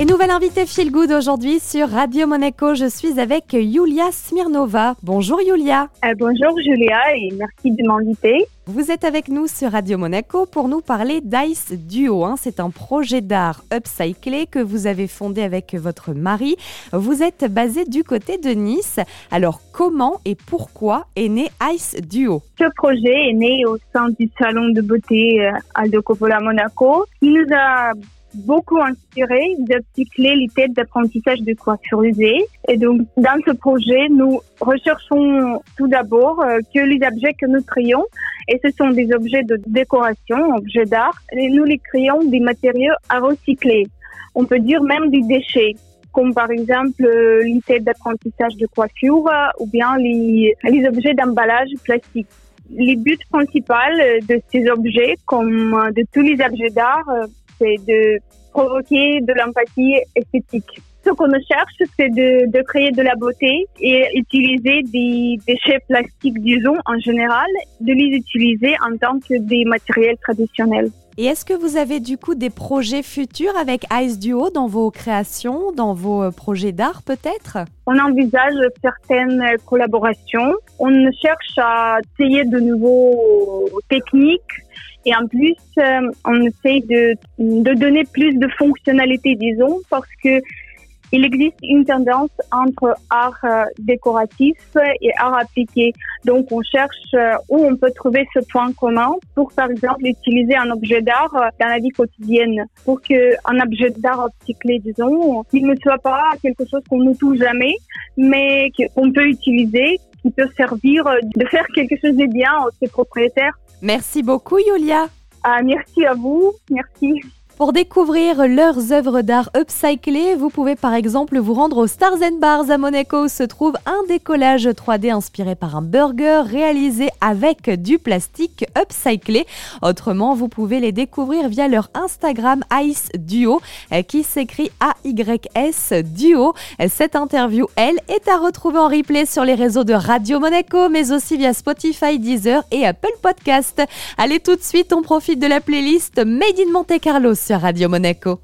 Et nouvelle invitée Feel Good aujourd'hui sur Radio Monaco. Je suis avec Yulia Smirnova. Bonjour Yulia. Euh, bonjour Julia et merci de m'inviter. Vous êtes avec nous sur Radio Monaco pour nous parler d'Ice Duo. Hein. C'est un projet d'art upcyclé que vous avez fondé avec votre mari. Vous êtes basé du côté de Nice. Alors comment et pourquoi est né Ice Duo? Ce projet est né au sein du salon de beauté euh, Aldo Coppola Monaco. Il nous a beaucoup inspiré d'upcycler les têtes d'apprentissage de coiffure usée. Et donc, dans ce projet, nous recherchons tout d'abord euh, que les objets que nous créons, et ce sont des objets de décoration, objets d'art, et nous les créons des matériaux à recycler. On peut dire même des déchets comme par exemple euh, les têtes d'apprentissage de coiffure ou bien les, les objets d'emballage plastique. Les buts principaux de ces objets, comme de tous les objets d'art, c'est de provoquer de l'empathie esthétique. Ce qu'on cherche, c'est de, de, créer de la beauté et utiliser des déchets plastiques, disons, en général, de les utiliser en tant que des matériels traditionnels. Et est-ce que vous avez du coup des projets futurs avec Ice Duo dans vos créations, dans vos euh, projets d'art peut-être? On envisage certaines collaborations. On cherche à essayer de nouveaux techniques et en plus, euh, on essaie de, de donner plus de fonctionnalités, disons, parce que il existe une tendance entre art euh, décoratif et art appliqué. Donc, on cherche euh, où on peut trouver ce point commun pour, par exemple, utiliser un objet d'art dans la vie quotidienne. Pour qu'un objet d'art upcyclé, disons, il ne soit pas quelque chose qu'on ne touche jamais, mais qu'on peut utiliser, qui peut servir de faire quelque chose de bien aux ses propriétaires. Merci beaucoup, Yulia. Ah, merci à vous. Merci. Pour découvrir leurs œuvres d'art upcyclées, vous pouvez par exemple vous rendre au Stars and Bars à Monaco où se trouve un décollage 3D inspiré par un burger réalisé avec du plastique upcyclé. Autrement, vous pouvez les découvrir via leur Instagram Ice Duo qui s'écrit A-Y-S Duo. Cette interview, elle, est à retrouver en replay sur les réseaux de Radio Monaco mais aussi via Spotify, Deezer et Apple Podcast. Allez tout de suite, on profite de la playlist Made in Monte Carlo Radio Monaco.